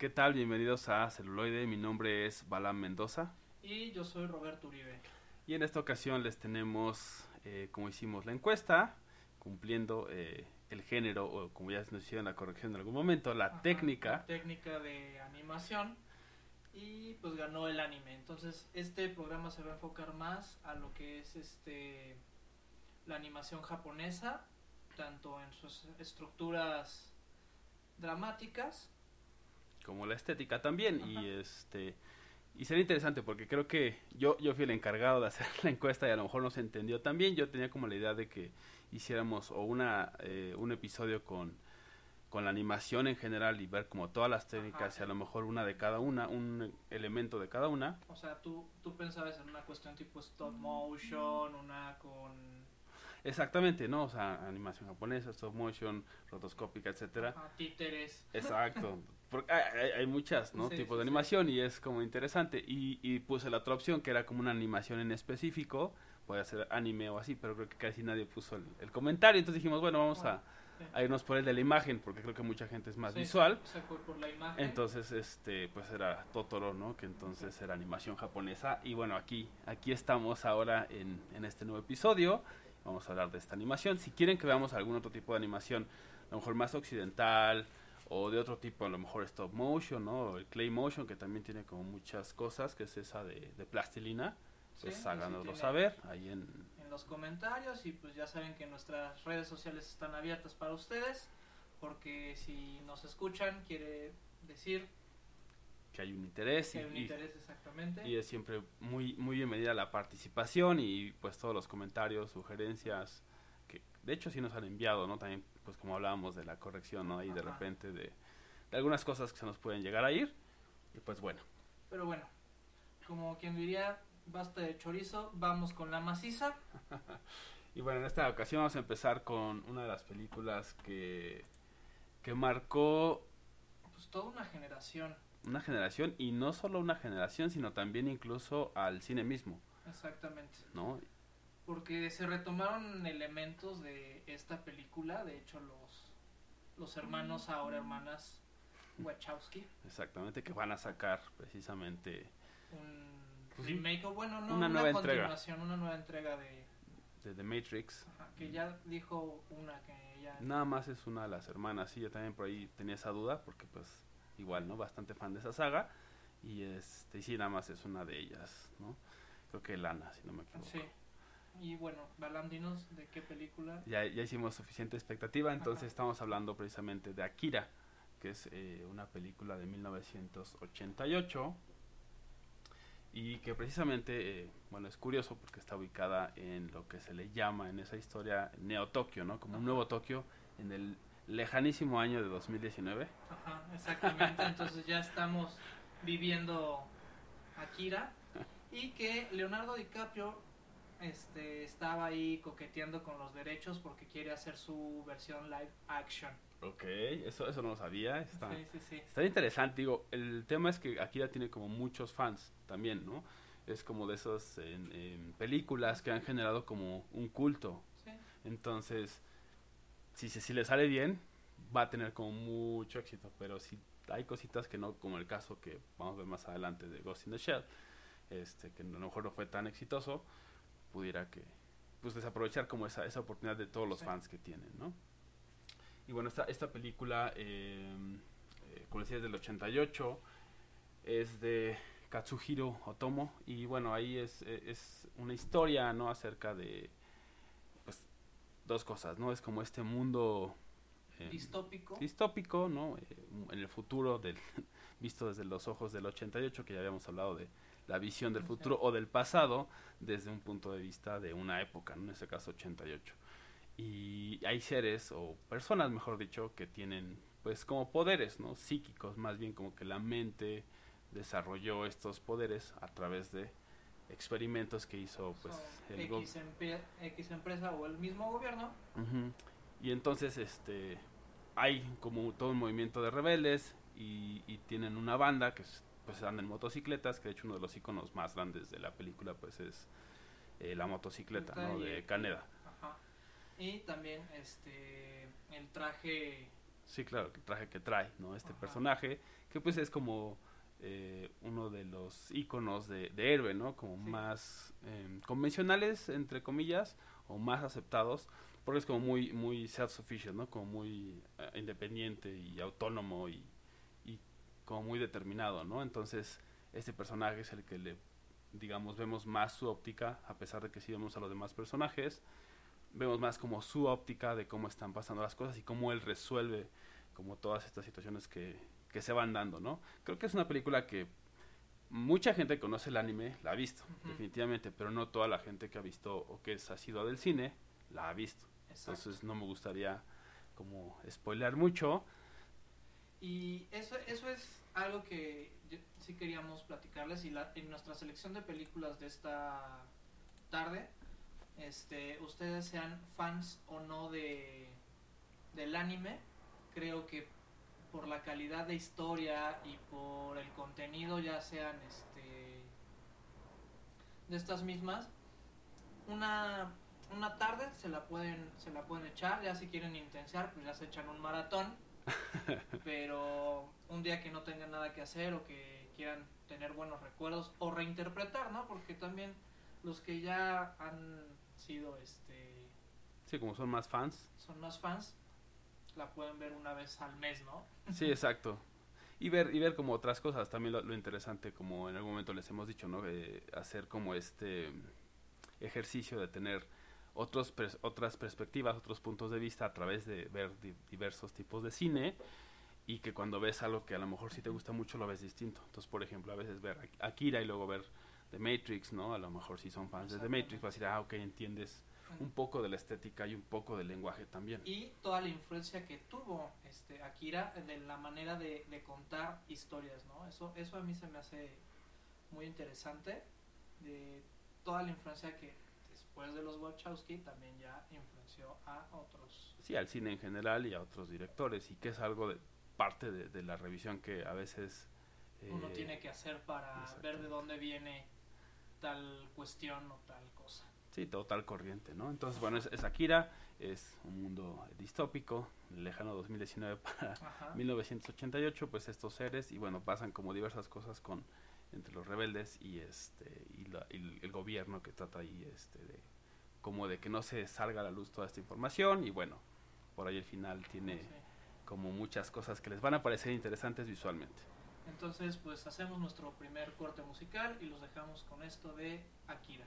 ¿Qué tal? Bienvenidos a Celuloide. Mi nombre es Balam Mendoza. Y yo soy Roberto Uribe. Y en esta ocasión les tenemos, eh, como hicimos la encuesta, cumpliendo eh, el género, o como ya nos hicieron la corrección en algún momento, la Ajá, técnica. la técnica de animación. Y pues ganó el anime. Entonces, este programa se va a enfocar más a lo que es este la animación japonesa, tanto en sus estructuras dramáticas. Como la estética también Ajá. y este y sería interesante porque creo que yo yo fui el encargado de hacer la encuesta y a lo mejor no se entendió también yo tenía como la idea de que hiciéramos o una eh, un episodio con con la animación en general y ver como todas las técnicas y a lo mejor una de cada una un elemento de cada una. O sea, tú, tú pensabas en una cuestión tipo stop motion, una con exactamente no o sea animación japonesa stop motion rotoscópica etcétera ajá, títeres. Exacto. Porque hay, hay- muchas, ¿no? Sí, Tipos sí, de sí. animación y es como interesante. Y, y puse la otra opción que era como una animación en específico. Puede ser anime o así, pero creo que casi nadie puso el, el comentario. Entonces dijimos, bueno, vamos a, irnos por el de la imagen, porque creo que mucha gente es más visual. Se fue por la imagen. Entonces, este, pues era Totoro, ¿no? Que entonces era animación japonesa. Y bueno, aquí, aquí estamos ahora en, en este nuevo episodio. Vamos a hablar de esta animación. Si quieren que veamos algún otro tipo de animación, a lo mejor más occidental o de otro tipo, a lo mejor stop motion, ¿no? O el clay motion, que también tiene como muchas cosas, que es esa de, de plastilina. Sí, Pues sí háganoslo saber ahí en... en los comentarios y pues ya saben que nuestras redes sociales están abiertas para ustedes porque si nos escuchan quiere decir que hay un interés. que y- hay un y- interés exactamente Y es siempre muy, muy bienvenida la participación y pues todos los comentarios, sugerencias, que de hecho sí nos han enviado, ¿no? También pues como hablábamos de la corrección, ¿no? Y de repente de, de algunas cosas que se nos pueden llegar a ir. Y pues bueno, pero bueno como quien diría basta de chorizo vamos con la maciza y bueno, en esta ocasión vamos a empezar con una de las películas que, que marcó pues toda una generación una generación y no solo una generación, sino también incluso al cine mismo, exactamente ¿no? porque se retomaron elementos de esta película de hecho los los hermanos ahora hermanas Wachowski Exactamente, que van a sacar precisamente un Pues remake o bueno no Una una, nueva entrega. continuación una nueva entrega de de The Matrix. ajá, que ya dijo una que ya Nada más es una de las hermanas, sí, yo también por ahí tenía esa duda, porque pues igual, ¿no? Bastante fan de esa saga. Y este, y sí, nada más es una de ellas, ¿no? Creo que Lana, si no me equivoco. sí y bueno Balam dinos de qué película Ya, ya hicimos suficiente expectativa, entonces Ajá. estamos hablando precisamente de Akira, que es eh, una película de 1988 y que precisamente, eh, bueno, es curioso porque está ubicada en lo que se le llama en esa historia Neo Tokio, ¿no? Como un nuevo Tokio en el lejanísimo año de 2019. ajá exactamente. Entonces ya estamos viviendo Akira. Y que Leonardo DiCaprio este estaba ahí coqueteando con los derechos porque quiere hacer su versión live action. Ok, eso, eso no lo sabía, está, sí sí sí. está interesante, digo, el tema es que Akira tiene como muchos fans también, ¿no? Es como de esas en- en películas que han generado como un culto, Entonces, si, si le sale bien, va a tener como mucho éxito. Pero si hay cositas que no, como el caso que vamos a ver más adelante de Ghost in the Shell, este, que a lo mejor no fue tan exitoso, pudiera que pues desaprovechar como esa, esa oportunidad de todos los Sí. fans que tienen, ¿no? Y bueno, esta, esta película, eh, eh, como decía, es del 88, es de Katsuhiro Otomo, y bueno, ahí es, eh, es una historia, ¿no? Acerca de, dos cosas, ¿no? Es como este mundo eh, distópico distópico, ¿no? Eh, en el futuro, del, visto desde los ojos del 88, que ya habíamos hablado de la visión del futuro o del pasado desde un punto de vista de una época, ¿no? en este caso 88. Y hay seres o personas, mejor dicho, que tienen pues como poderes, ¿no? Psíquicos, más bien como que la mente desarrolló estos poderes a través de experimentos que hizo pues el X, X empresa o el mismo gobierno. Y entonces este hay como todo un movimiento de rebeldes y, y tienen una banda que es- pues andan en motocicletas, que de hecho uno de los iconos más grandes de la película pues es eh, la motocicleta, ¿no? De Caneda. Ajá. Y también este el traje Sí, claro, el traje que trae, ¿no? Este personaje, que pues es como eh, uno de los iconos de, héroe, ¿no? Como más em, convencionales, entre comillas, o más aceptados, porque es como muy, muy self-sufficient, ¿no? Como muy eh, independiente y autónomo y, y como muy determinado, ¿no? Entonces, este personaje es el que le, digamos, vemos más su óptica, a pesar de que sí vemos a los demás personajes, vemos más como su óptica de cómo están pasando las cosas y cómo él resuelve como todas estas situaciones que, que se van dando, ¿no? Creo que es una película que mucha gente que conoce el anime la ha visto, definitivamente, pero no toda la gente que ha visto o que ha sido del cine la ha visto. Entonces no me gustaría como spoilear mucho. Y eso, eso es algo que sí queríamos platicarles y la, en nuestra selección de películas de esta tarde, este, ustedes sean fans o no de del anime, creo que por la calidad de historia y por el contenido, ya sean este de estas mismas, una, una tarde se la pueden se la pueden echar, ya si quieren intensiar, pues ya se echan un maratón. pero un día que no tengan nada que hacer o que quieran tener buenos recuerdos o reinterpretar, ¿no? Porque también los que ya han sido este Sí, como son más fans. Son más fans, la pueden ver una vez al mes, ¿no? Sí, exacto. Y ver, y ver como otras cosas, también lo, interesante, como en algún momento les hemos dicho, ¿no? hacer como este ejercicio de tener otros otras perspectivas, otros puntos de vista a través de ver diversos tipos de cine y que cuando ves algo que a lo mejor sí te gusta mucho lo ves distinto. Entonces, por ejemplo, a veces ver Akira y luego ver The Matrix, ¿no? A lo mejor si son fans de The Matrix vas a decir, ah, ok, entiendes un poco de la estética y un poco del lenguaje también. Y toda la influencia que tuvo este Akira de la manera de, contar historias, ¿no? Eso, eso a mí se me hace muy interesante, de toda la influencia que después de los Wachowski también ya influenció a otros. Sí, al cine en general y a otros directores, y que es algo de parte de, la revisión que a veces... Uno eh, tiene que hacer para ver de dónde viene tal cuestión o tal cosa. Sí, total corriente, ¿no? Entonces, bueno, es, Akira, es un mundo distópico, lejano 2019 para 1988, pues estos seres, y bueno, pasan como diversas cosas con entre los rebeldes y este y, el gobierno que trata ahí este de como de que no se salga a la luz toda esta información y bueno por ahí el final tiene como muchas cosas que les van a parecer interesantes visualmente. Entonces pues hacemos nuestro primer corte musical y los dejamos con esto de Akira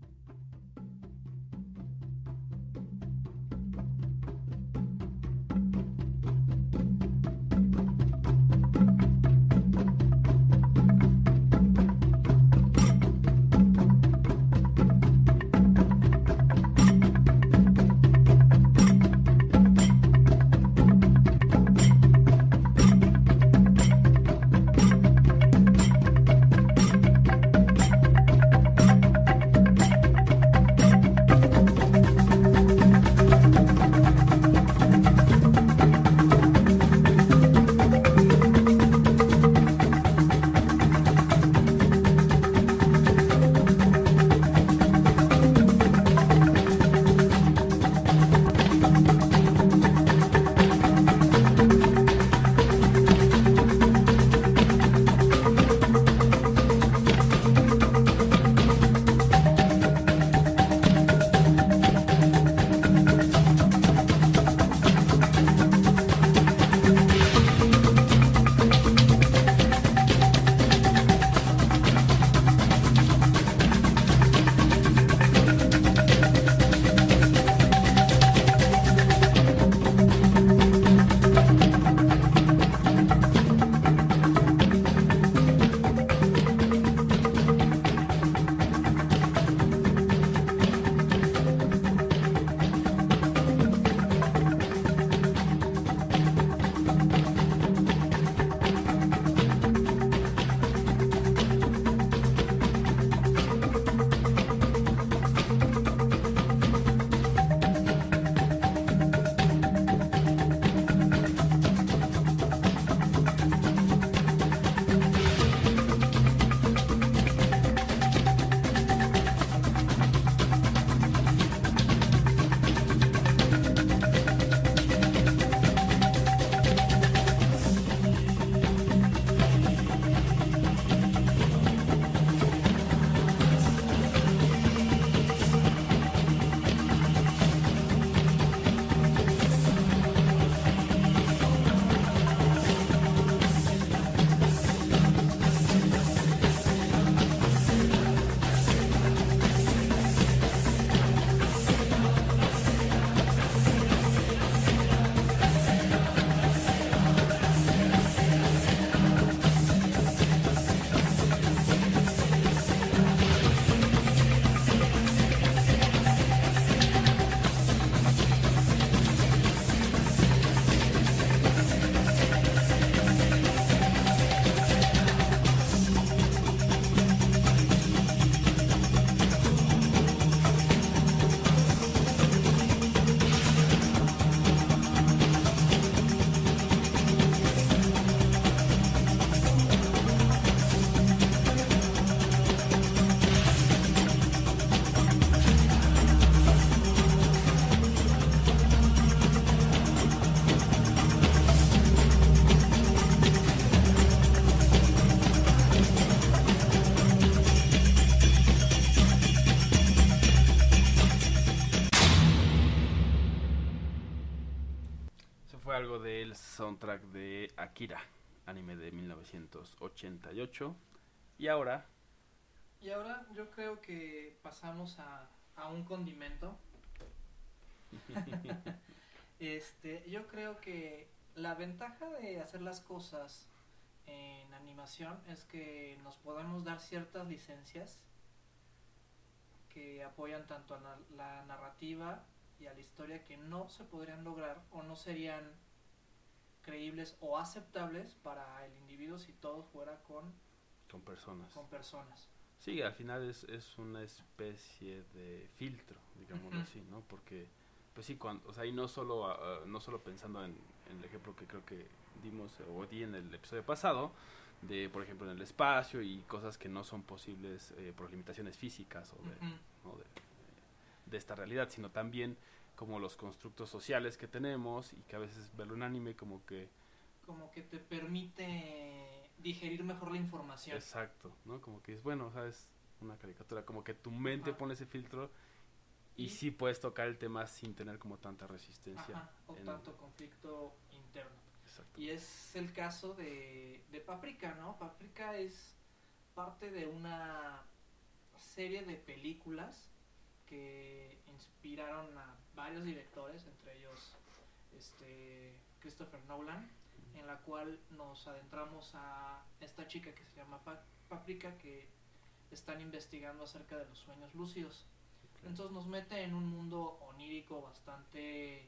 soundtrack de Akira, anime de 1988. Y ahora... Y ahora yo creo que pasamos a, a un condimento. este, yo creo que la ventaja de hacer las cosas en animación es que nos podemos dar ciertas licencias que apoyan tanto a la narrativa y a la historia que no se podrían lograr o no serían creíbles o aceptables para el individuo si todo fuera con con personas. Con personas. Sí, al final es, es una especie de filtro, digamos así, ¿no? Porque pues sí, cuando, o sea, y no solo uh, no solo pensando en, en, el ejemplo que creo que dimos o di en el episodio pasado de por ejemplo en el espacio y cosas que no son posibles eh, por limitaciones físicas o de, uh -huh. ¿no? de, de esta realidad, sino también como los constructos sociales que tenemos y que a veces verlo en anime como que como que te permite digerir mejor la información. Exacto, ¿no? Como que es bueno, o sea, es una caricatura, como que tu mente Ajá. pone ese filtro y, y, sí puedes tocar el tema sin tener como tanta resistencia. Ajá, o en... tanto conflicto interno. Exacto. Y es el caso de, de Paprika, ¿no? Paprika es parte de una serie de películas que inspiraron a varios directores, entre ellos este Christopher Nolan, en la cual nos adentramos a esta chica que se llama Paprika que están investigando acerca de los sueños lúcidos. Okay. Entonces nos mete en un mundo onírico bastante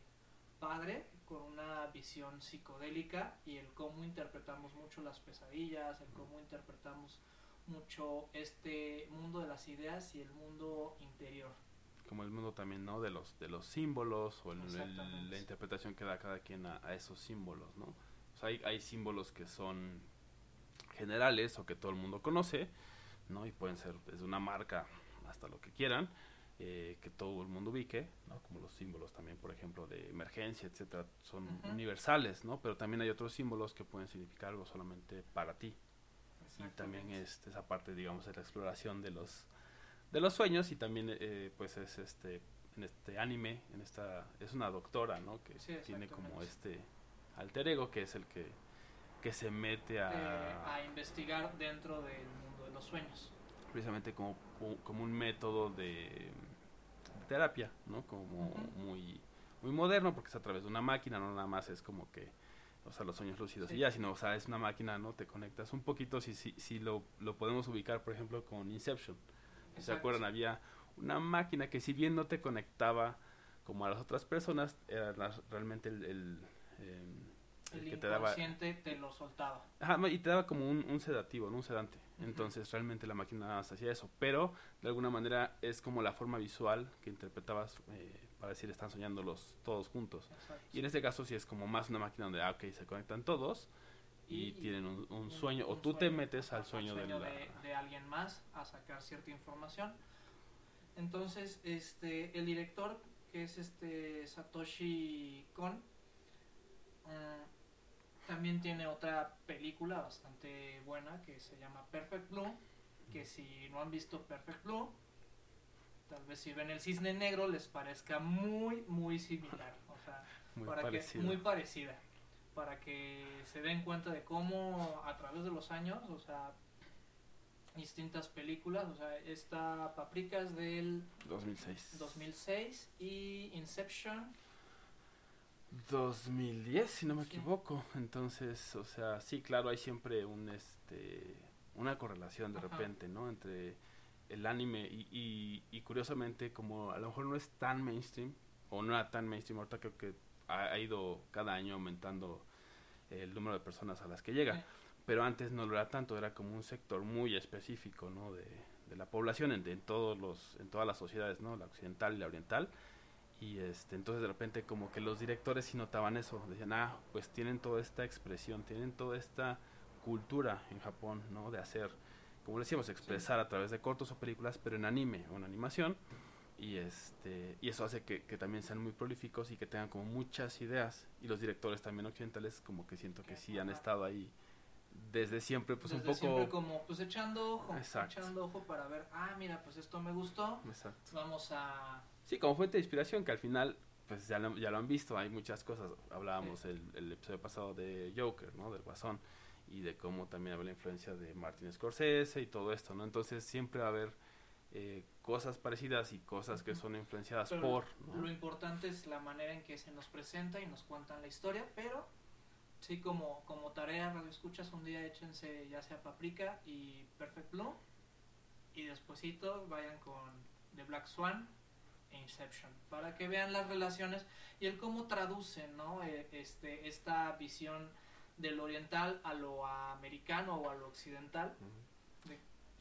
padre, con una visión psicodélica y el cómo interpretamos mucho las pesadillas, el cómo interpretamos mucho este mundo de las ideas y el mundo interior como el mundo también no de los de los símbolos o el, el, la interpretación que da cada quien a, a esos símbolos no o sea, hay, hay símbolos que son generales o que todo el mundo conoce no y pueden ser desde una marca hasta lo que quieran eh, que todo el mundo ubique no como los símbolos también por ejemplo de emergencia etcétera son uh -huh. universales no pero también hay otros símbolos que pueden significar algo solamente para ti. Y también este, esa parte digamos de la exploración de los de los sueños y también eh, pues es este en este anime en esta es una doctora no que sí, tiene como este alter ego que es el que que se mete a eh, a investigar dentro del mundo de los sueños precisamente como como un método de terapia no como uh -huh. muy muy moderno porque es a través de una máquina no nada más es como que o sea, los sueños lúcidos sí. y ya, sino, o sea, es una máquina, ¿no? Te conectas un poquito, si, si, si lo, lo podemos ubicar, por ejemplo, con Inception. Se acuerdan, había una máquina que si bien no te conectaba como a las otras personas, era la, realmente el... el, eh, el, el que te daba te lo soltaba. Ajá, y te daba como un, un sedativo, ¿no? un sedante. Uh -huh. Entonces realmente la máquina hacía eso. Pero de alguna manera es como la forma visual que interpretabas eh, para decir están soñando los todos juntos. Exacto. Y en este caso sí es como más una máquina donde, ah, ok, se conectan todos y, y tienen un, un sueño, un, o tú sueño, te metes al sueño, sueño de, de, de, alguien más a sacar cierta información. Entonces, este, el director, que es este Satoshi Kon, um, también tiene otra película bastante buena que se llama Perfect Blue, que si no han visto Perfect Blue, tal vez si ven el cisne negro les parezca muy, muy similar. O sea, muy para parecida. que muy parecida. Para que se den cuenta de cómo a través de los años, o sea, distintas películas, o sea, esta Paprika es del 2006. 2006 y Inception 2010, si no me sí. equivoco. Entonces, o sea, sí, claro, hay siempre un este una correlación de Ajá. repente, ¿no? Entre el anime y, y, y, curiosamente como a lo mejor no es tan mainstream o no era tan mainstream ahorita creo que ha, ido cada año aumentando el número de personas a las que llega sí. pero antes no lo era tanto era como un sector muy específico no de, de la población en, en, todos los en todas las sociedades no la occidental y la oriental y este entonces de repente como que los directores sí notaban eso decían ah pues tienen toda esta expresión tienen toda esta cultura en Japón no de hacer como decíamos, expresar sí. a través de cortos o películas, pero en anime o en animación. Y, este, y eso hace que, que, también sean muy prolíficos y que tengan como muchas ideas. Y los directores también occidentales como que siento que sí han estado ahí desde siempre, pues desde un poco... siempre como pues echando ojo, Exacto. echando ojo para ver, ah, mira, pues esto me gustó. Exacto. Vamos a... Sí, como fuente de inspiración, que al final pues ya lo, ya lo han visto, hay muchas cosas. Hablábamos el, el episodio pasado de Joker, ¿no? Del Guasón, y de cómo también había la influencia de Martin Scorsese y todo esto, ¿no? Entonces siempre va a haber eh, cosas parecidas y cosas que son influenciadas Pero por, Lo importante es la manera en que se nos presenta y nos cuentan la historia, pero sí como, como tarea, radio escuchas, un día échense ya sea Paprika y Perfect Blue, y despuesito vayan con The Black Swan e Inception, para que vean las relaciones y el cómo traducen, ¿no? Eh, este, esta visión del oriental a lo americano o a lo occidental.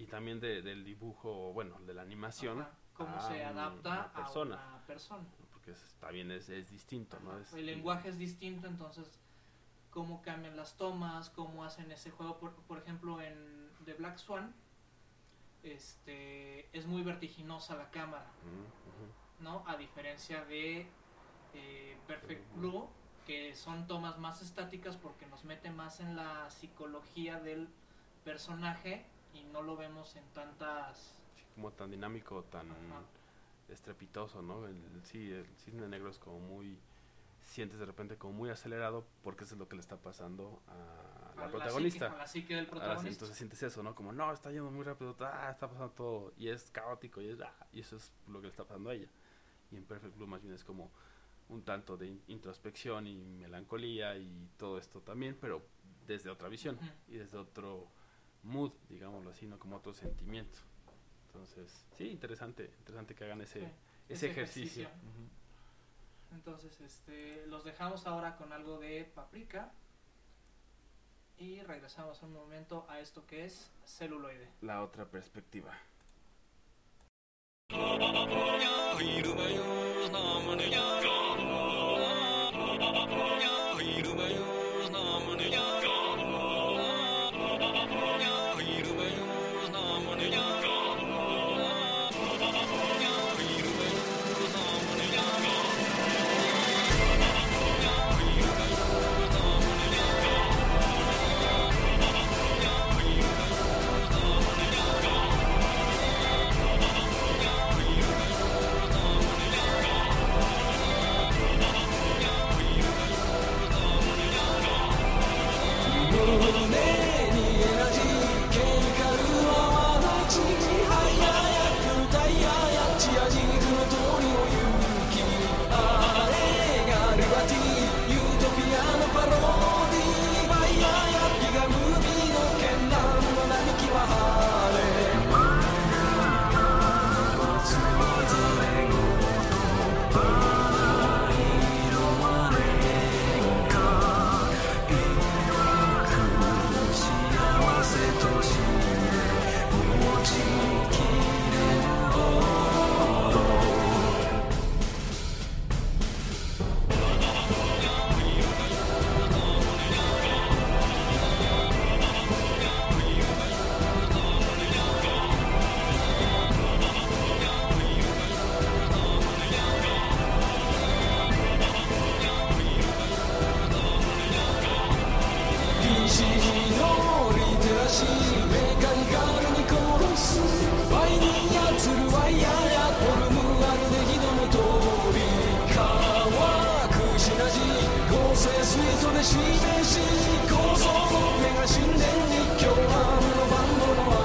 Y también de- del dibujo, bueno, de la animación, Ajá, cómo a se adapta una persona. a una persona. porque es- también es, es distinto, ¿no? Es- el lenguaje es distinto, entonces cómo cambian las tomas, cómo hacen ese juego. Por, por ejemplo, en The Black Swan, este, es muy vertiginosa la cámara, Ujú, ujú. ¿no? A diferencia de eh, Perfect. Blue, que son tomas más estáticas porque nos mete más en la psicología del personaje y no lo vemos en tantas... Sí, como tan dinámico, tan Ajá. estrepitoso, ¿no? El, sí, el cisne negro es como muy sientes de repente como muy acelerado porque eso es lo que le está pasando a la a protagonista. psique- a la psique del protagonista. entonces sientes eso, ¿no? Como, no, está yendo muy rápido, ah, está pasando todo, y es caótico, y, es, ah, y eso es lo que le está pasando a ella. Y en Perfect Blue más bien es como un tanto de in- introspección y melancolía y todo esto también, pero desde otra visión y desde otro mood, digámoslo así, ¿no? Como otro sentimiento. Entonces, sí, interesante, interesante que hagan ese, Sí, ese, ese ejercicio. Entonces, este, los dejamos ahora con algo de paprika y regresamos un momento a esto que es celuloide. La otra perspectiva.「セスイーしこ目が死んに今日はあのバンドの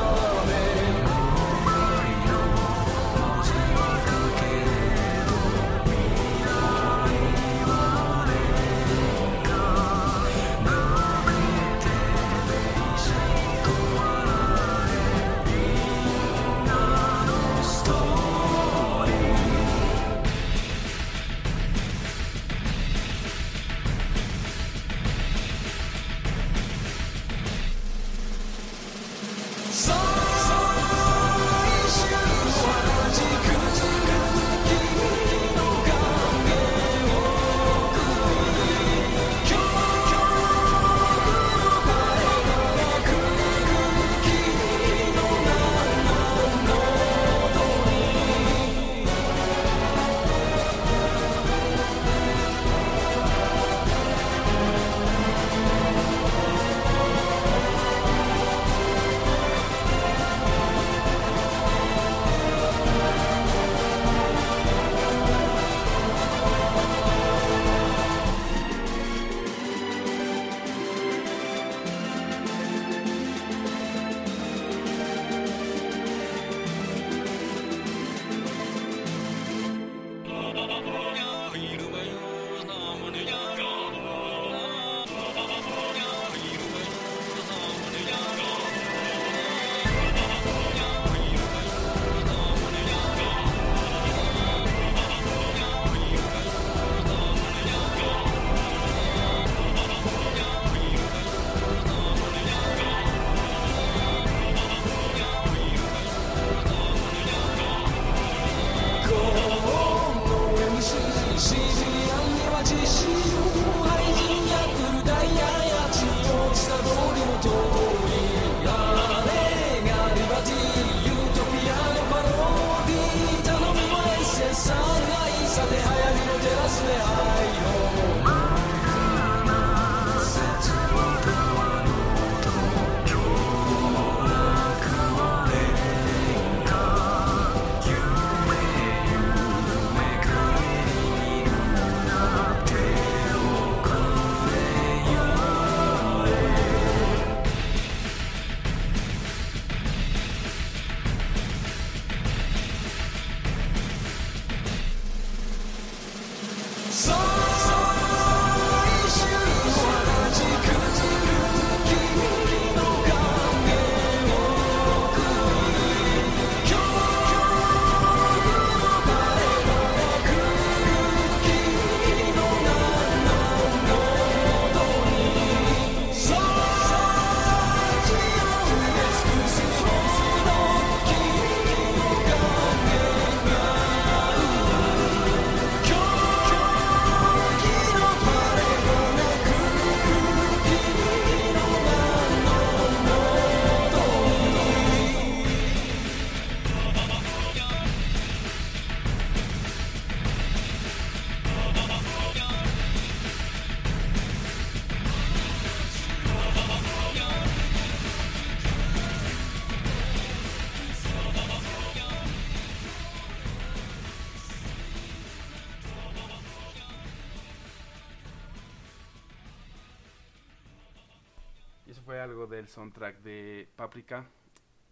del soundtrack de Paprika.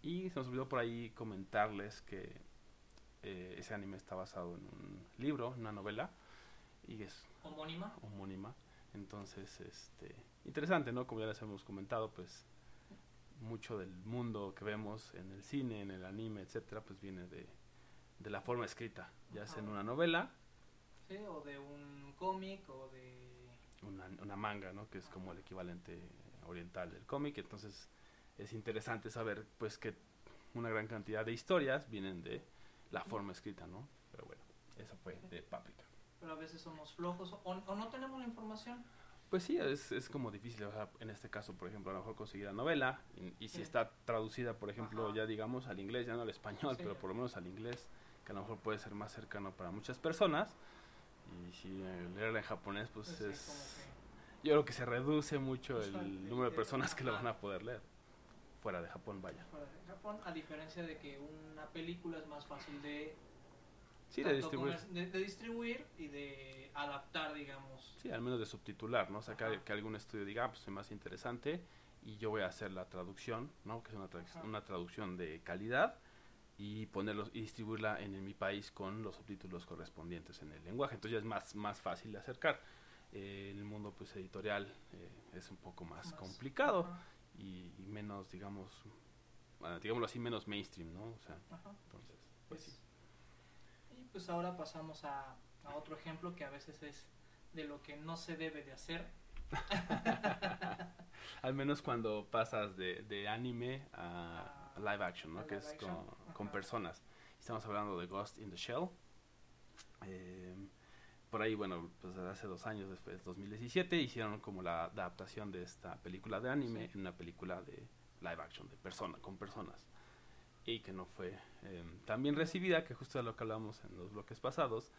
Y se nos olvidó por ahí comentarles que eh, ese anime está basado en un libro, una novela. Y es homónima. Homónima. Entonces, este, interesante, ¿no? Como ya les hemos comentado, pues mucho del mundo que vemos en el cine, en el anime, etcétera, pues viene de, de la forma escrita, ya sea en una novela. Sí, o de un cómic, o de... Una, una manga, ¿no? Que es como el equivalente oriental del cómic. Entonces, es interesante saber, pues, que una gran cantidad de historias vienen de la forma escrita, ¿no? Pero bueno, eso fue de Paprika. Pero a veces somos flojos o, o no tenemos la información. Pues sí, es, es como difícil, o sea, en este caso, por ejemplo, a lo mejor conseguir la novela, y, si está traducida, por ejemplo, ya digamos al inglés, ya no al español, pero por lo menos al inglés, que a lo mejor puede ser más cercano para muchas personas, y si leerla en japonés, pues, pues es... Yo creo que se reduce mucho el número de personas que la van a poder leer, fuera de Japón, vaya. Fuera de Japón, a diferencia de que una película es más fácil de Sí, de distribuir. De, distribuir y de adaptar, digamos. Sí, al menos de subtitular, ¿no? O sea, que, algún estudio diga, ah, pues es más interesante y yo voy a hacer la traducción, ¿no? Que es una, una traducción de calidad y ponerlos y distribuirla en, mi país con los subtítulos correspondientes en el lenguaje. Entonces ya es más, más fácil de acercar. Eh, el mundo pues editorial eh, es un poco más, complicado y, menos, digamos, digámoslo así, menos mainstream, ¿no? O sea, entonces, pues sí pues ahora pasamos a, otro ejemplo que a veces es de lo que no se debe de hacer. Al menos cuando pasas de, anime a, live action, ¿no? Que es con, personas. Estamos hablando de Ghost in the Shell. Em, por ahí, bueno, pues hace dos años, después, 2017, hicieron como la adaptación de esta película de anime en una película de live action, de persona, con personas y que no fue em, tan bien recibida, que justo de lo que hablamos en los bloques pasados,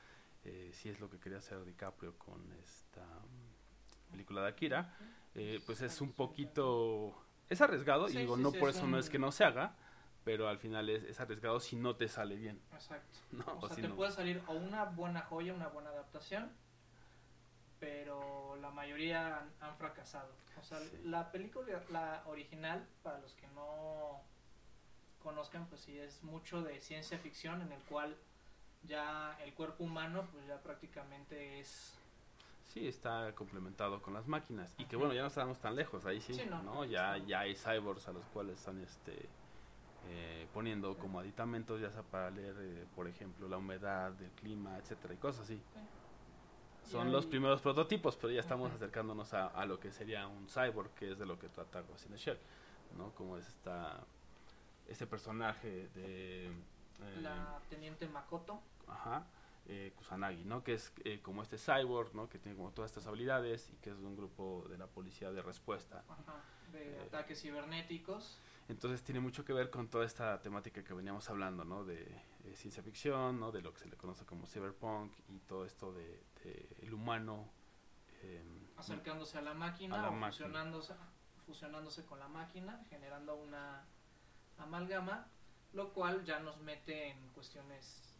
eh, si es lo que quería hacer DiCaprio con esta mm, película de Akira, eh, pues es un poquito, es arriesgado, y digo, no por eso no es que no se haga, pero al final es, es, arriesgado si no te sale bien. Exacto. O, sea, te puede salir o una buena joya, una buena adaptación, pero la mayoría han, han fracasado. O sea, la película, la original, para los que no conozcan, pues sí es mucho de ciencia ficción en el cual ya el cuerpo humano pues ya prácticamente es sí está complementado con las máquinas y que bueno ya no estamos tan lejos ahí sí, no, ya ya hay cyborgs a los cuales están este eh, poniendo como aditamentos ya sea para leer eh, por ejemplo la humedad del clima etcétera y cosas así son los primeros prototipos pero ya estamos acercándonos a, a, lo que sería un cyborg que es de lo que trata Ghost in the Shell no como es esta este personaje de... Eh, la teniente Makoto. Ajá. Eh, Kusanagi, ¿no? Que es eh, como este cyborg, ¿no? Que tiene como todas estas habilidades y que es de un grupo de la policía de respuesta. Ajá, de eh, ataques cibernéticos. Entonces tiene mucho que ver con toda esta temática que veníamos hablando, ¿no? De ciencia ficción, ¿no? De lo que se le conoce como cyberpunk y todo esto de, el humano... Acercándose a la máquina o Fusionándose, fusionándose con la máquina, generando una amalgama, lo cual ya nos mete en cuestiones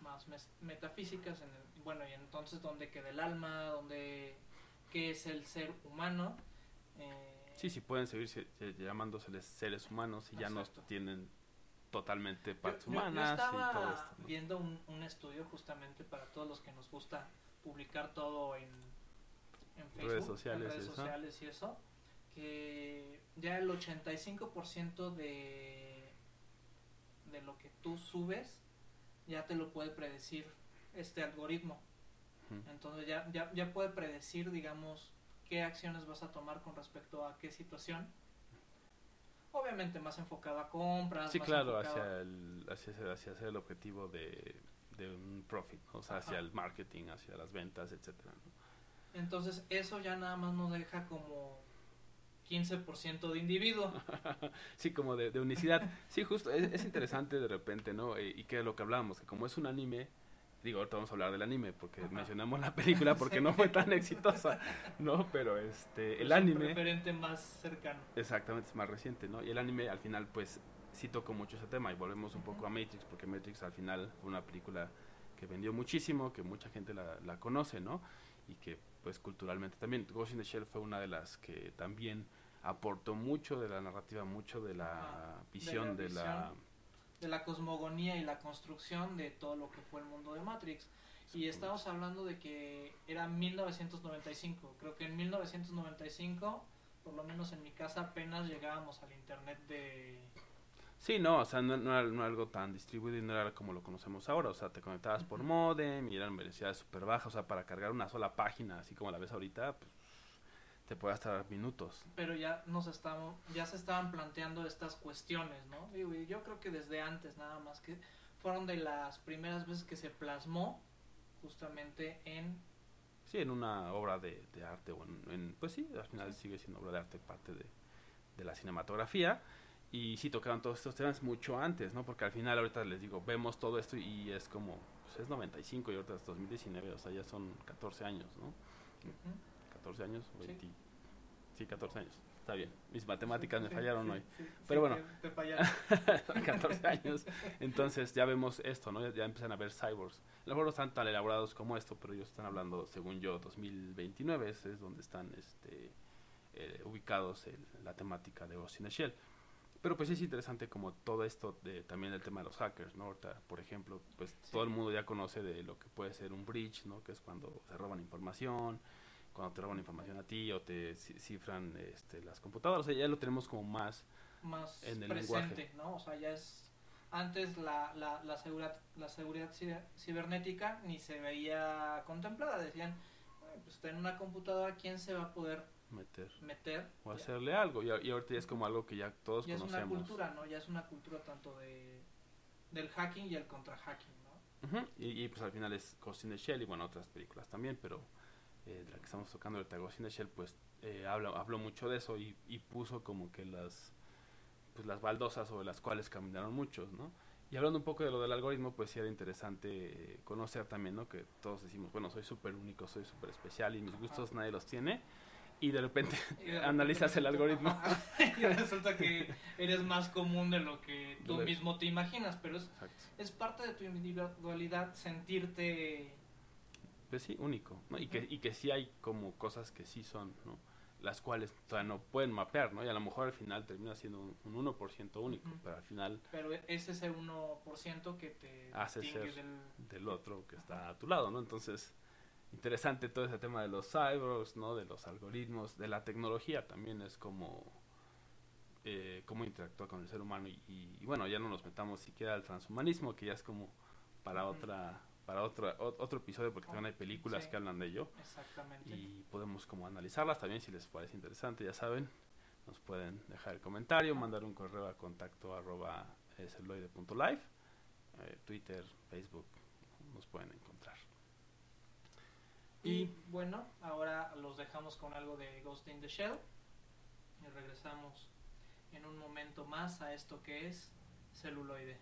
más metafísicas, en el, bueno, y entonces dónde queda el alma, dónde, qué es el ser humano. Eh, sí, sí pueden seguir llamándoseles seres humanos y ya no tienen totalmente partes humanas. Yo estaba viendo un, un, estudio justamente para todos los que nos gusta publicar todo en, en Facebook, redes sociales, redes sociales y eso que ya el 85% de, de lo que tú subes ya te lo puede predecir este algoritmo. Entonces ya, ya, ya puede predecir, digamos, qué acciones vas a tomar con respecto a qué situación. Obviamente más enfocado a compras. Sí, claro, hacia, el, hacia, hacia el objetivo de, de un profit, o sea, hacia el marketing, hacia las ventas, etcétera. Entonces eso ya nada más nos deja como 15% de individuo. sí, como de, unicidad. Sí, justo, es, interesante de repente, ¿no? Eh, y, que es lo que hablábamos, que como es un anime, digo, ahorita vamos a hablar del anime, porque mencionamos la película porque no fue tan exitosa, ¿no? Pero este, el anime... Es referente más cercano. Exactamente, es más reciente, ¿no? Y el anime al final, pues, sí tocó mucho ese tema, y volvemos un poco a Matrix, porque Matrix al final fue una película que vendió muchísimo, que mucha gente la, la conoce, ¿no? Y que pues culturalmente también. Ghost in the Shell fue una de las que también aportó mucho de la narrativa, mucho de la Ajá, visión de de la. De la cosmogonía y la construcción de todo lo que fue el mundo de Matrix. Y estamos hablando de que era 1995. Creo que en 1995, por lo menos en mi casa, apenas llegábamos al internet de... Sí, no, o sea, no, no era, no era algo tan distribuido y no era como lo conocemos ahora, o sea, te conectabas por modem y eran velocidades súper bajas, o sea, para cargar una sola página, así como la ves ahorita, pues, te puede estar minutos. Pero ya nos estamos, ya se estaban planteando estas cuestiones, ¿no? Digo, yo creo que desde antes nada más que fueron de las primeras veces que se plasmó justamente en Sí, en una obra de, de arte, o en, en- pues sí, al final sigue siendo obra de arte parte de, de la cinematografía. Y sí tocaron todos estos temas mucho antes, ¿no? Porque al final ahorita les digo, vemos todo esto y es como, pues es 95 y ahorita es 2019, o sea, ya son 14 años, ¿no? Ujú. 14 años, Sí. 20, sí, 14 años, está bien. Mis matemáticas me Sí, fallaron sí, hoy. sí, Pero sí, bueno. Te, fallaron. 14 años. Entonces ya vemos esto, ¿no? Ya, ya empiezan a ver cyborgs. A lo mejor no están tan elaborados como esto, pero ellos están hablando, según yo, 2029, ese es donde están este, eh, ubicados el- la temática de Ghost in the Shell. Pero pues sí es interesante como todo esto de también el tema de los hackers, ¿no? Ahorita, por ejemplo, pues Sí. todo el mundo ya conoce de lo que puede ser un breach, ¿no? Que es cuando se roban información, cuando te roban información a ti o te ci- cifran este, las computadoras, o sea, ya lo tenemos como más más En el presente, lenguaje. ¿no? O sea, ya es antes la, la, la seguridad la seguridad ciber- cibernética ni se veía contemplada, decían, "Bueno, pues está en una computadora, ¿quién se va a poder meter meter? o Ya- hacerle algo. Y, ahorita ya es como algo que ya todos ya es una conocemos. cultura, ¿no? Ya es una cultura tanto de del hacking y el contra-hacking, ¿no? Ujú, y, y, pues al final es Ghost in the Shell y bueno, otras películas también, pero eh, de la que estamos tocando in the Shell, pues eh, habla, habló mucho de eso y, y puso como que las pues las baldosas sobre las cuales caminaron muchos, ¿no? Y hablando un poco de lo del algoritmo, pues sí era interesante eh, conocer también, ¿no? Que todos decimos, bueno, soy súper único, soy súper especial y mis gustos nadie los tiene. Y de repente Y de repente analizas el algoritmo. Y resulta que eres más común de lo que tú mismo te imaginas, pero es, Exacto. es parte de tu individualidad sentirte Pues sí, único, ¿no? Y que, y que sí hay como cosas que sí son, ¿no? Las cuales no pueden mapear, ¿no? Y a lo mejor al final termina siendo un, un 1% único, Ujú. pero al final Pero es ese 1% que te Hace ser del... del otro que está a tu lado, ¿no? Entonces, interesante todo ese tema de los cyborgs, ¿no? De los algoritmos, de la tecnología también es como eh, cómo interactúa con el ser humano y, y- y bueno, ya no nos metamos siquiera al transhumanismo, que ya es como para Ujú. otra para otro, o- otro episodio porque también hay películas Sí. que hablan de ello Exactamente. y podemos como analizarlas también si les parece interesante, ya saben, nos pueden dejar el comentario, mandar un correo a contacto arroba eh, celuloide.live, eh, Twitter, Facebook, nos pueden encontrar. Y Y bueno, ahora los dejamos con algo de Ghost in the Shell y regresamos en un momento más a esto que es celuloide.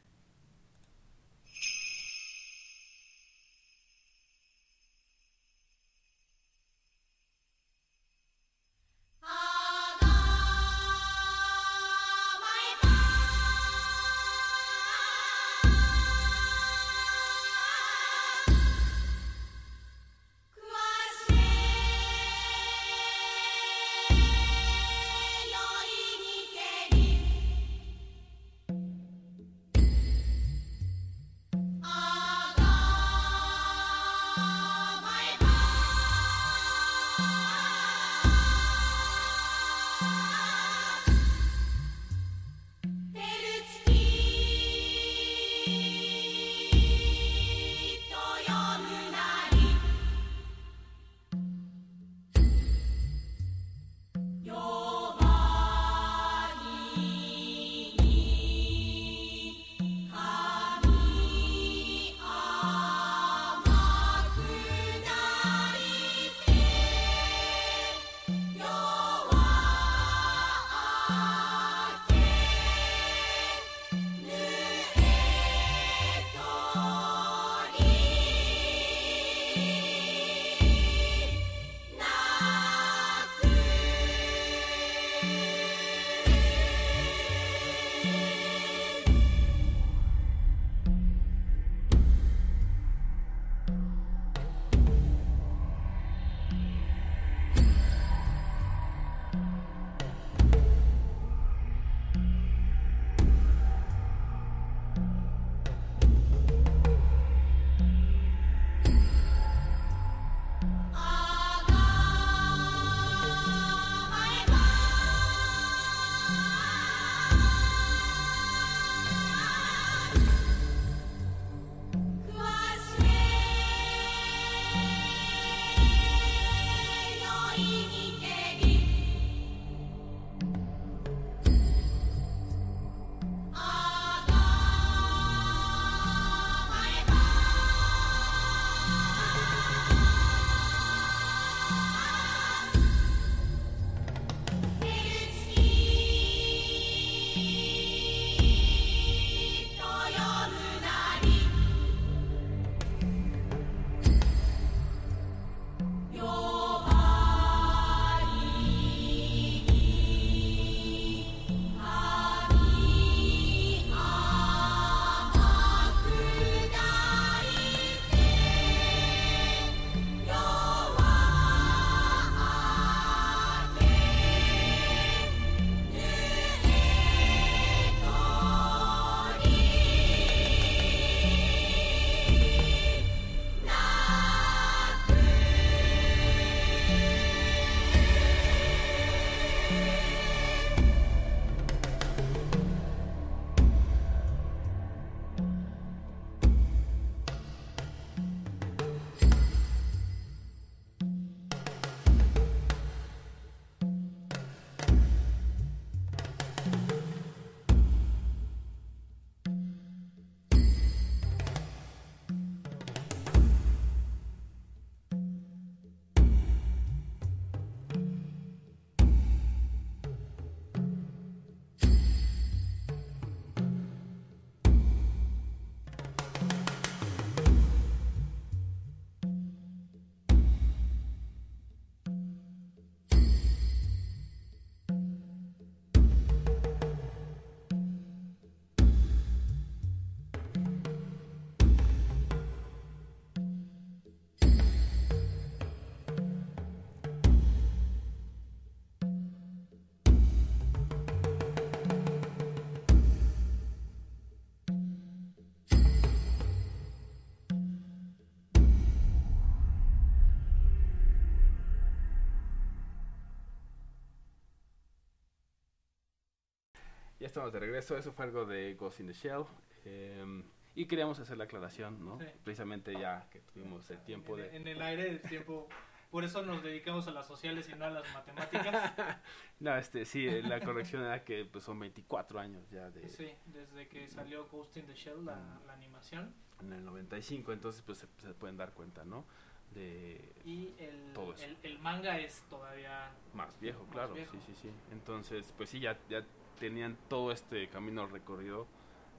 Ya estamos de regreso, eso fue algo de Ghost in the Shell. em, y queríamos hacer la aclaración, ¿no? Sí. Precisamente ya que tuvimos el tiempo en, de... en el aire del tiempo. Por eso nos dedicamos a las sociales y no a las matemáticas. No, este, sí, eh, la corrección era que pues, son 24 años ya de... Sí, desde que salió Ghost in the Shell, la, la animación. En el 95, entonces pues se, se pueden dar cuenta, ¿no? De Y el, Todo eso. el, el manga es todavía más viejo, Más claro, viejo. sí, sí, sí. Entonces, pues sí, ya, ya tenían todo este camino recorrido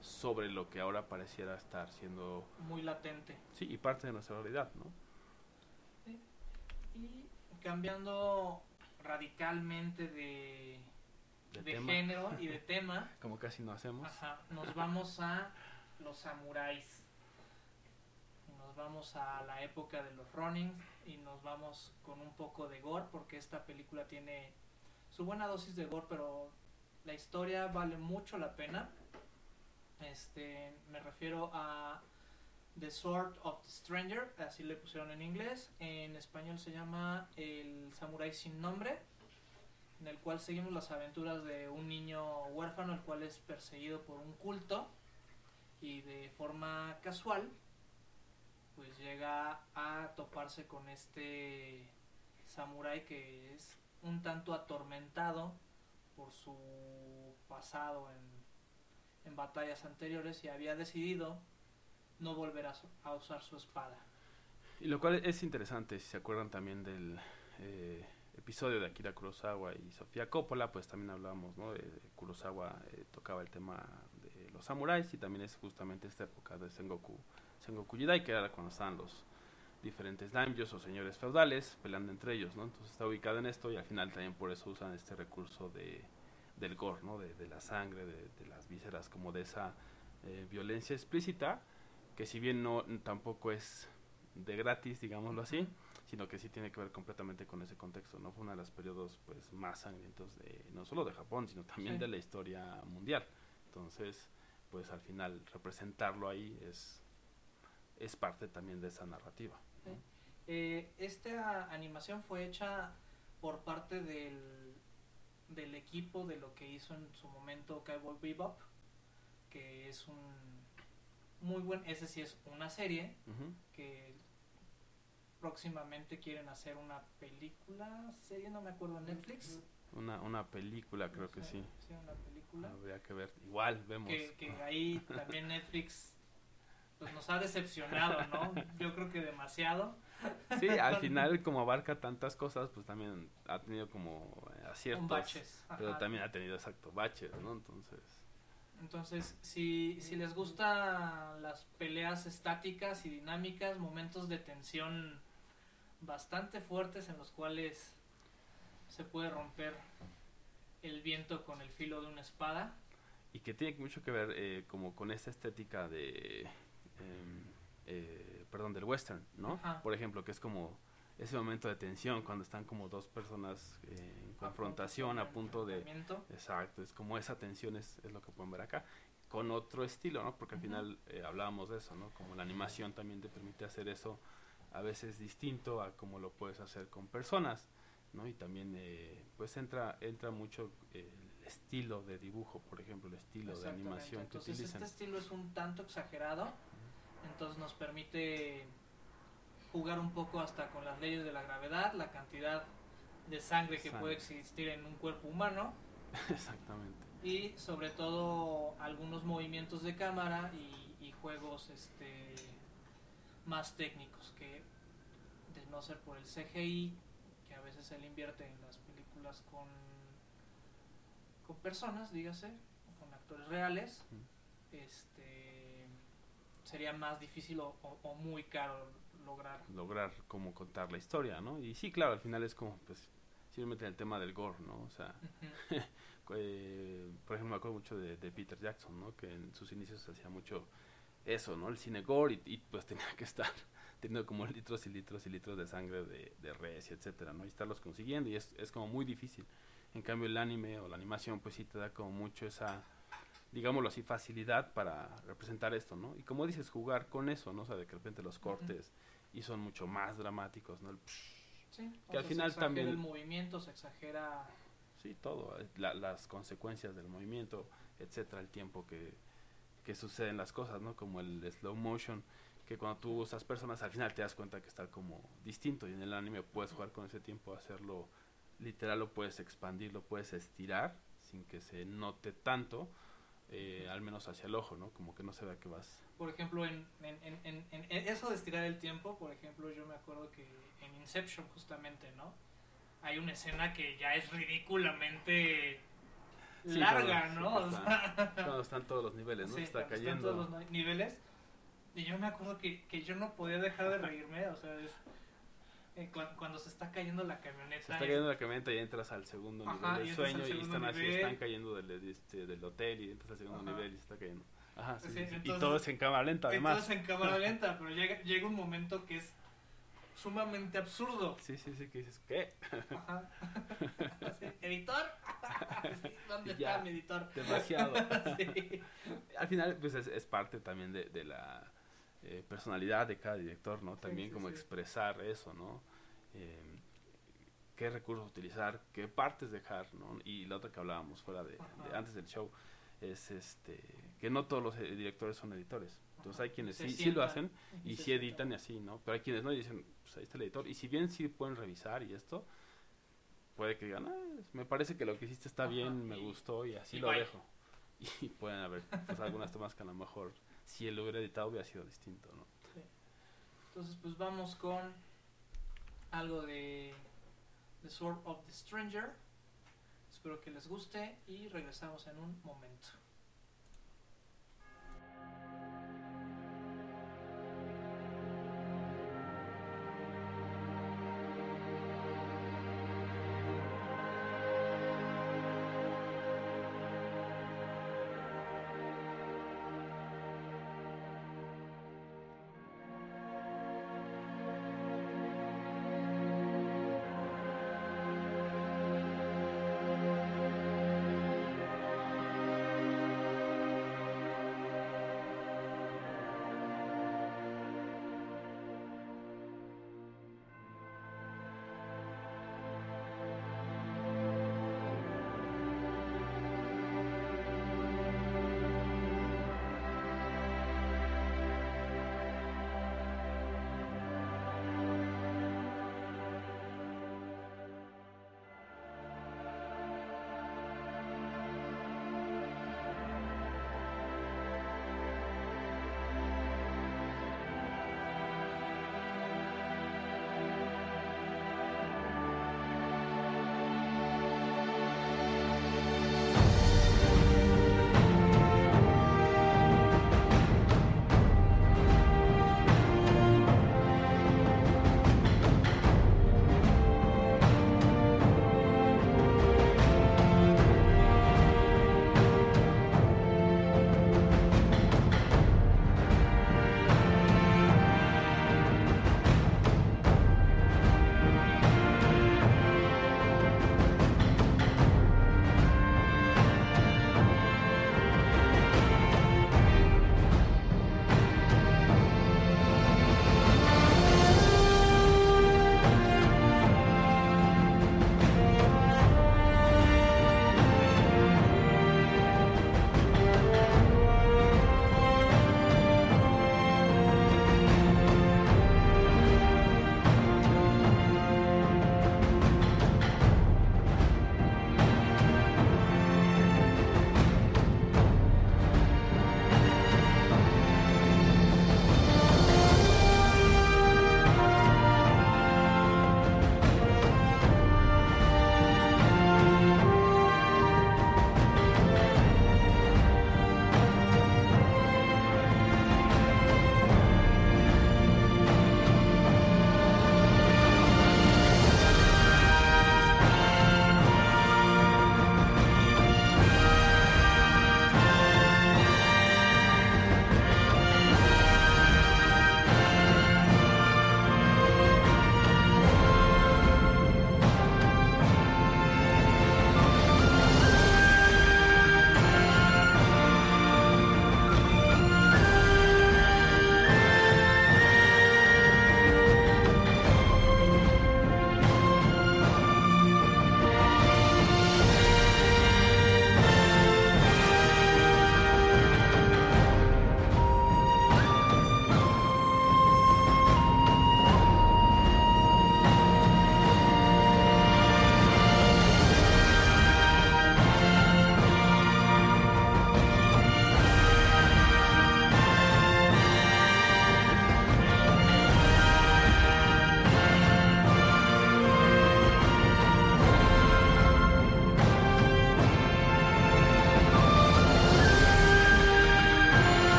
sobre lo que ahora pareciera estar siendo, muy latente. sí, y parte de nuestra realidad, ¿no? Y cambiando radicalmente de, De género y de tema, Como casi no hacemos. ajá, nos vamos a los samuráis. Nos vamos a la época de los Ronin y nos vamos con un poco de gore porque esta película tiene su buena dosis de gore, pero la historia vale mucho la pena. Este, me refiero a The Sword of the Stranger, así le pusieron en inglés. En español se llama El Samurái sin nombre, en el cual seguimos las aventuras de un niño huérfano, el cual es perseguido por un culto y de forma casual, pues llega a toparse con este samurái que es un tanto atormentado por su pasado en, en batallas anteriores y había decidido no volver a, usar su espada. Y lo cual es interesante, si se acuerdan también del eh, episodio de Akira Kurosawa y Sofía Coppola, pues también hablábamos, ¿no? De Kurosawa eh, tocaba el tema de los samuráis y también es justamente esta época de Sengoku, Sengoku Jidai, que era cuando estaban los diferentes daimyos o señores feudales peleando entre ellos, ¿no? Entonces está ubicado en esto y al final también por eso usan este recurso de del gore, ¿no? De, de la sangre, de, de las vísceras, como de esa eh, violencia explícita, que si bien no tampoco es de gratis, digámoslo así, sino que sí tiene que ver completamente con ese contexto, ¿no? Fue uno de los periodos pues más sangrientos de no solo de Japón, sino también Sí. de la historia mundial. Entonces, pues al final representarlo ahí es es parte también de esa narrativa. Eh, esta animación fue hecha por parte del, del equipo de lo que hizo en su momento Cowboy Bebop, que es un muy buen, ese sí es una serie que próximamente quieren hacer una película, serie, no me acuerdo, Netflix. Una, una película creo que sí. Sí, una película. Habría que ver. Igual vemos. que, que ahí también Netflix pues nos ha decepcionado, ¿no? Yo creo que demasiado. Sí, al final como abarca tantas cosas, pues también ha tenido como eh, aciertos. Baches. Pero ajá. también ha tenido exacto baches, ¿no? Entonces, Entonces, si, si les gustan las peleas estáticas y dinámicas, momentos de tensión bastante fuertes en los cuales se puede romper el viento con el filo de una espada. y que tiene mucho que ver eh, como con esta estética de, eh, perdón, del western, ¿no? Ajá. Por ejemplo, que es como ese momento de tensión cuando están como dos personas eh, en confrontación a punto de. Exacto, es como esa tensión es, es lo que pueden ver acá, con otro estilo, ¿no? Porque al final eh, hablábamos de eso, ¿no? Como la animación también te permite hacer eso a veces distinto a como lo puedes hacer con personas, ¿no? Y también, eh, pues entra entra mucho el estilo de dibujo, por ejemplo, el estilo de animación que Entonces utilizan. este estilo es un tanto exagerado, entonces nos permite jugar un poco hasta con las leyes de la gravedad, la cantidad de sangre que Sangre. puede existir en un cuerpo humano Exactamente. y sobre todo algunos movimientos de cámara y, y juegos este más técnicos que de no ser por el CGI que a veces le invierte en las películas con con personas dígase con actores reales este sería más difícil o, o- o muy caro lograr lograr como contar la historia, ¿no? Y sí, claro, al final es como, pues, simplemente el tema del gore, ¿no? O sea, eh, por ejemplo, me acuerdo mucho de, de Peter Jackson, ¿no? Que en sus inicios hacía mucho eso, ¿no? El cine gore y, y, pues tenía que estar teniendo como litros y litros y litros de sangre de, de res, y etcétera, ¿no? Y estarlos consiguiendo y es, es como muy difícil. En cambio, el anime o la animación, pues sí te da como mucho esa, digámoslo así, facilidad para representar esto, ¿no? Y como dices, jugar con eso, ¿no? O sea, de que de repente los cortes y son mucho más dramáticos, ¿no? El Sí, Que o al final se también- el movimiento se exagera sí, todo, eh, la- las consecuencias del movimiento, etcétera, el tiempo que, que suceden las cosas, ¿no? Como el slow motion, que cuando tú usas personas al final te das cuenta que está como distinto y en el anime puedes jugar con ese tiempo, hacerlo literal, lo puedes expandir, lo puedes estirar sin que se note tanto, eh, al menos hacia el ojo, ¿no? Como que no se vea que vas... Por ejemplo, en, en, en, en- en- en eso de estirar el tiempo, por ejemplo, yo me acuerdo que en Inception justamente, ¿no? Hay una escena que ya es ridículamente Sí, larga, ¿no? sí, Cuando están todos los niveles, ¿no? sí, está cuando están cayendo. todos los ni- niveles. Y yo me acuerdo que, que yo no podía dejar de reírme, o sea, es, eh, cua- cuando se está cayendo la camioneta. Se está es- cayendo la camioneta y entras al segundo nivel del sueño y están así, están cayendo del, este, del hotel y entras al segundo Ajá. nivel y se está cayendo. Ajá, sí, Sí, y todo es en cámara lenta además. Entonces en cámara lenta, pero llega, llega un momento que es sumamente absurdo. Sí, sí, sí, que dices, ¿qué? Ajá. Sí, ¿Editor? ¿Dónde Ya. está mi editor? Demasiado. Al final, pues es, es parte también de, de la eh, personalidad de cada director, ¿no? También sí, como sí. expresar eso, ¿no? Eh, qué recursos utilizar, qué partes dejar, ¿no? Y la otra que hablábamos fuera de, antes del show es este que no todos los eh, directores son editores. Entonces hay quienes sí, sí lo hacen y sí editan y así, ¿no? Pero hay quienes no y dicen, pues ahí está el editor. Y si bien sí pueden revisar y esto, puede que digan, ah, me parece que lo que hiciste está Ajá, bien, me y- gustó y así y lo bye. dejo. Y pueden haber pues, algunas tomas que a lo mejor si él lo hubiera editado hubiera sido distinto, ¿no? Entonces, pues vamos con algo de The Sword of the Stranger. Espero que les guste y regresamos en un momento.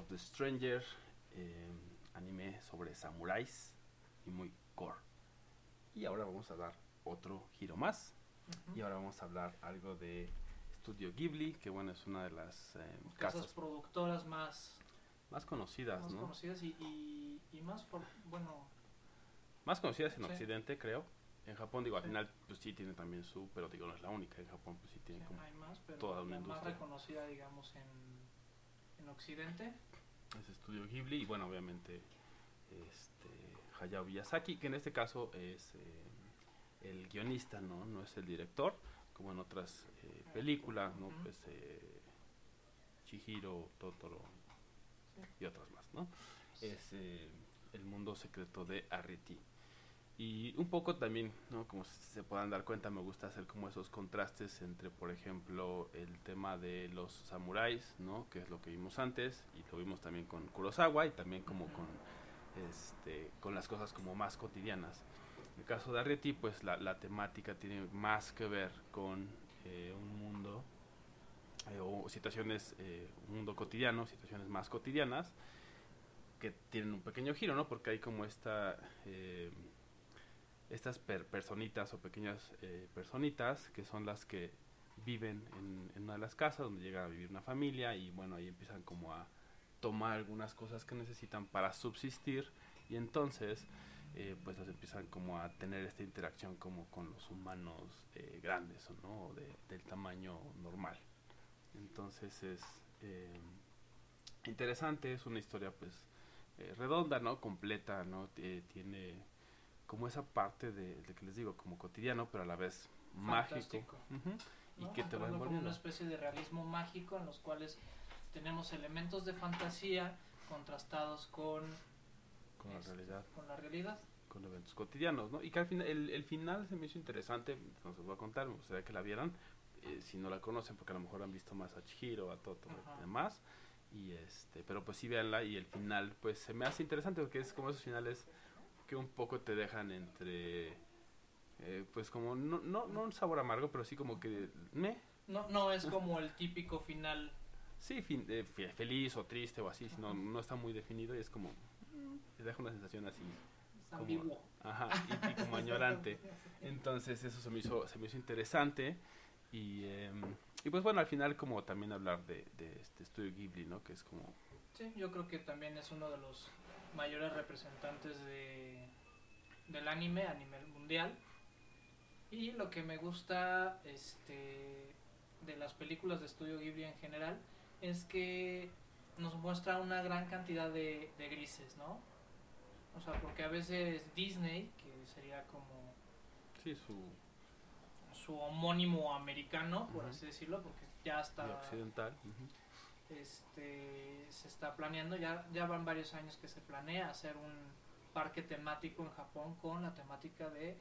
Of the Stranger, eh, anime sobre samuráis y muy gore. Y ahora vamos a dar otro giro más. Ujú. Y ahora vamos a hablar algo de Studio Ghibli, que bueno, es una de las eh, casas, casas productoras más, más conocidas, más ¿no? conocidas y, y, y más, for- bueno, Más conocidas en Sí. Occidente, creo. En Japón, digo, al Sí. final, pues sí tiene también su, pero digo, no es la única. En Japón, pues sí tiene sí, como hay más, pero toda una la más industria. reconocida, digamos, en, en Occidente. Ese estudio Ghibli y bueno, obviamente este Hayao Miyazaki, que en este caso es eh, el guionista, ¿no? No es el director, como en otras eh, películas, ¿no? Pues eh, Chihiro, Totoro y otras más, ¿no? Es el mundo secreto de Arrietty. Y un poco también, ¿no? Como se puedan dar cuenta, me gusta hacer como esos contrastes entre, por ejemplo, el tema de los samuráis, ¿no? Que es lo que vimos antes, y lo vimos también con Kurosawa, y también como con, este, con las cosas como más cotidianas. En el caso de Arrietty, pues la, la temática tiene más que ver con eh, un mundo, eh, o situaciones, eh, un mundo cotidiano, situaciones más cotidianas, que tienen un pequeño giro, ¿no? Porque hay como esta... estas per- personitas o pequeñas eh, personitas que son las que viven en, una de las casas donde llega a vivir una familia y bueno ahí empiezan como a tomar algunas cosas que necesitan para subsistir y entonces eh, pues las empiezan como a tener esta interacción como con los humanos eh, grandes o no O de- del tamaño normal. Entonces es eh, interesante es una historia pues eh, redonda no completa no tiene como esa parte de, de que les digo como cotidiano pero a la vez mágico Fantástico. Ujú, y ¿no? que te va Entrando como envolviendo una especie de realismo mágico en los cuales tenemos elementos de fantasía contrastados con, con la Este. realidad con la realidad. con eventos cotidianos, ¿no? Y que al final, el, el final se me hizo interesante, no se los voy a contar, me gustaría que la vieran, eh, si no la conocen, porque a lo mejor han visto más a Chihiro, a Ajá. y demás, y este, pero pues sí véanla, y el final, pues se me hace interesante, porque es como esos finales que un poco te dejan entre, eh, pues como, no, no, no un sabor amargo, pero sí como que, me, No, no es como el típico final. sí, fin, eh, fe- feliz o triste o así, sino no está muy definido, y es como, mm, te deja una sensación así, Como- ambiguo. ajá, y, y como añorante. Entonces eso se me hizo, se me hizo interesante y, em, y pues bueno, al final como también hablar de, de este estudio Ghibli, ¿no? Que es como... Sí, yo creo que también es uno de los mayores representantes de, del anime a nivel mundial. Y lo que me gusta este, de las películas de estudio Ghibli en general es que nos muestra una gran cantidad de, de grises, ¿no? O sea, porque a veces Disney, que sería como Sí, su su homónimo americano, por así decirlo, porque ya está y occidental. ujú. Este, se está planeando, ya, ya van varios años que se planea hacer un parque temático en Japón con la temática de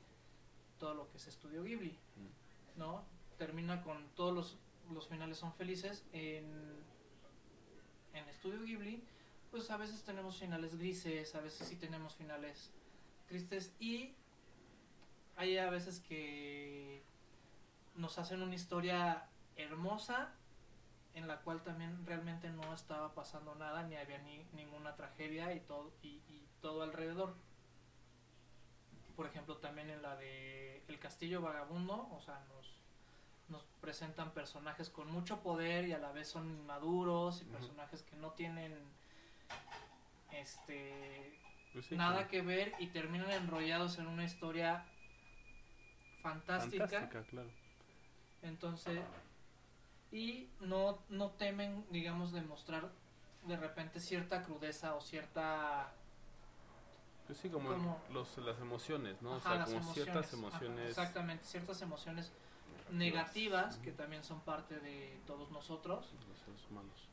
todo lo que es Estudio Ghibli, ¿no? Termina con todos los, los finales son felices en, en Estudio Ghibli, pues a veces tenemos finales grises, a veces sí tenemos finales tristes y hay a veces que nos hacen una historia hermosa en la cual también realmente no estaba pasando nada ni había ni, ninguna tragedia y todo y, y todo alrededor. Por ejemplo también en la de el castillo vagabundo o sea nos nos presentan personajes con mucho poder y a la vez son inmaduros y personajes que no tienen este Pues sí, nada que ver y terminan enrollados en una historia fantástica, Fantástica, claro. entonces y no no temen digamos demostrar de repente cierta crudeza o cierta Pues sí, como, Como- los, las emociones, ¿no? Ajá, o sea, como ciertas emociones, ajá, exactamente ciertas emociones negativas que también son parte de todos nosotros Los seres humanos.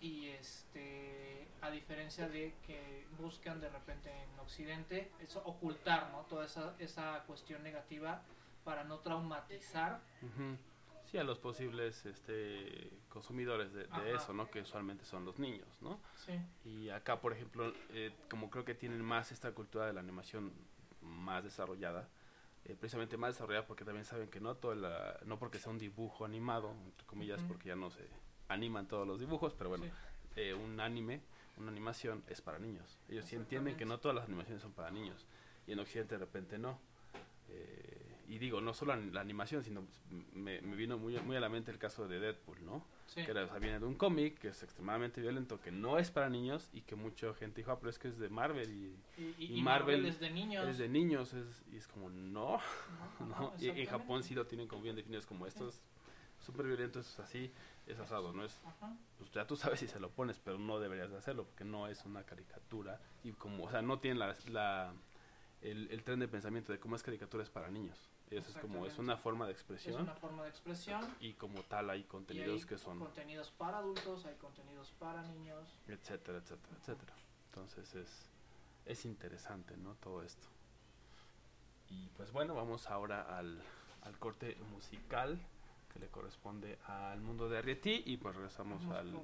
y este a diferencia de que buscan de repente en occidente eso ocultar no toda esa, esa cuestión negativa para no traumatizar Ujú. Sí, a los posibles este, consumidores de, de eso, ¿no? Que usualmente son los niños, ¿no? sí Y acá, por ejemplo, eh, como creo que tienen más esta cultura de la animación más desarrollada, eh, precisamente más desarrollada porque también saben que no todo la- no porque sea un dibujo animado, entre comillas, porque ya no se animan todos los dibujos, pero bueno, sí. eh, un anime, una animación, es para niños. Ellos sí entienden que no todas las animaciones son para niños. Y en Occidente de repente no. Eh, y digo, no solo la animación, sino me, me, vino muy, muy a la mente el caso de Deadpool, ¿no? Sí. Que era, o sea, viene de un cómic que es extremadamente violento, que no es para niños y que mucha gente dijo, ah, pero es que es de Marvel y, Y, y- y y Marvel Marvel es de niños. es de niños. Es, y es como, no, no. Y en. Japón sí lo tienen como bien definido, es como esto es súper violento, es así, es asado, no es Ajá. pues ya tú sabes si se lo pones, pero no deberías de hacerlo porque no es una caricatura y como, o sea, no tiene la, la- el, el tren de pensamiento de cómo es caricatura es para niños. Eso es como, es una forma de Es expresión una forma de expresión. y como tal hay y contenidos hay que son, contenidos para adultos, hay contenidos para niños. etcétera, etcétera, etcétera. Entonces es, es interesante, ¿no? Todo esto. Y pues bueno, vamos ahora al, al corte musical que le corresponde al mundo de Arrietty y pues regresamos al,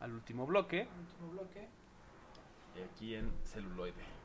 al último bloque. el último bloque. aquí en celuloide.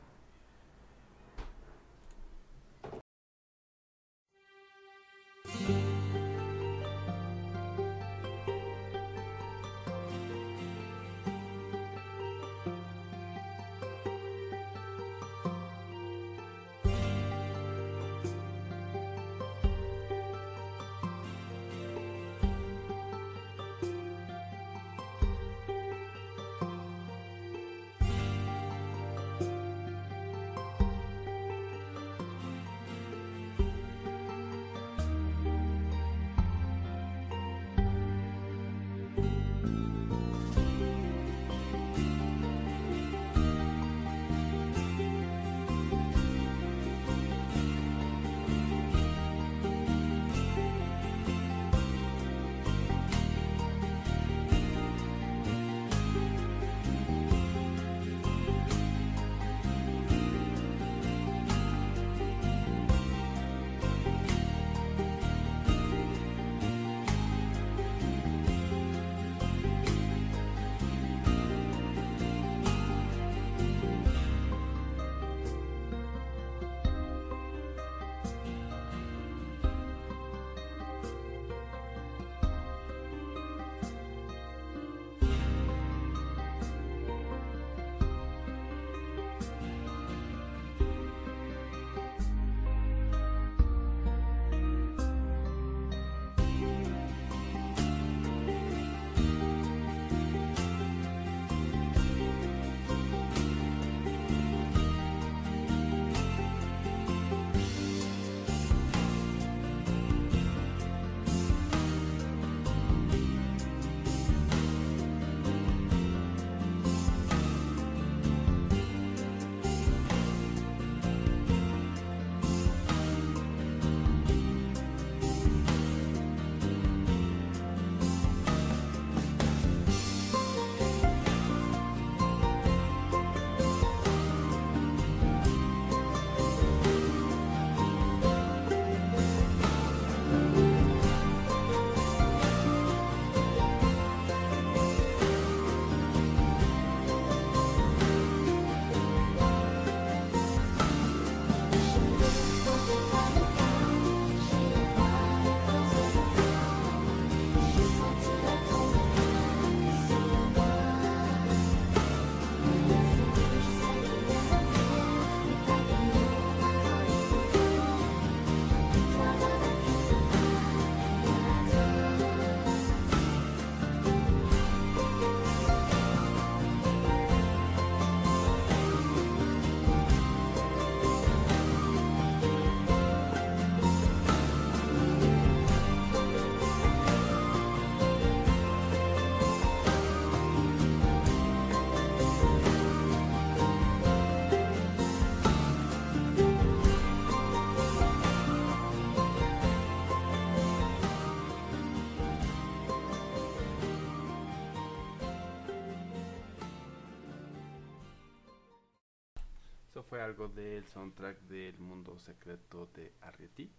Soundtrack del mundo secreto de Arrietty.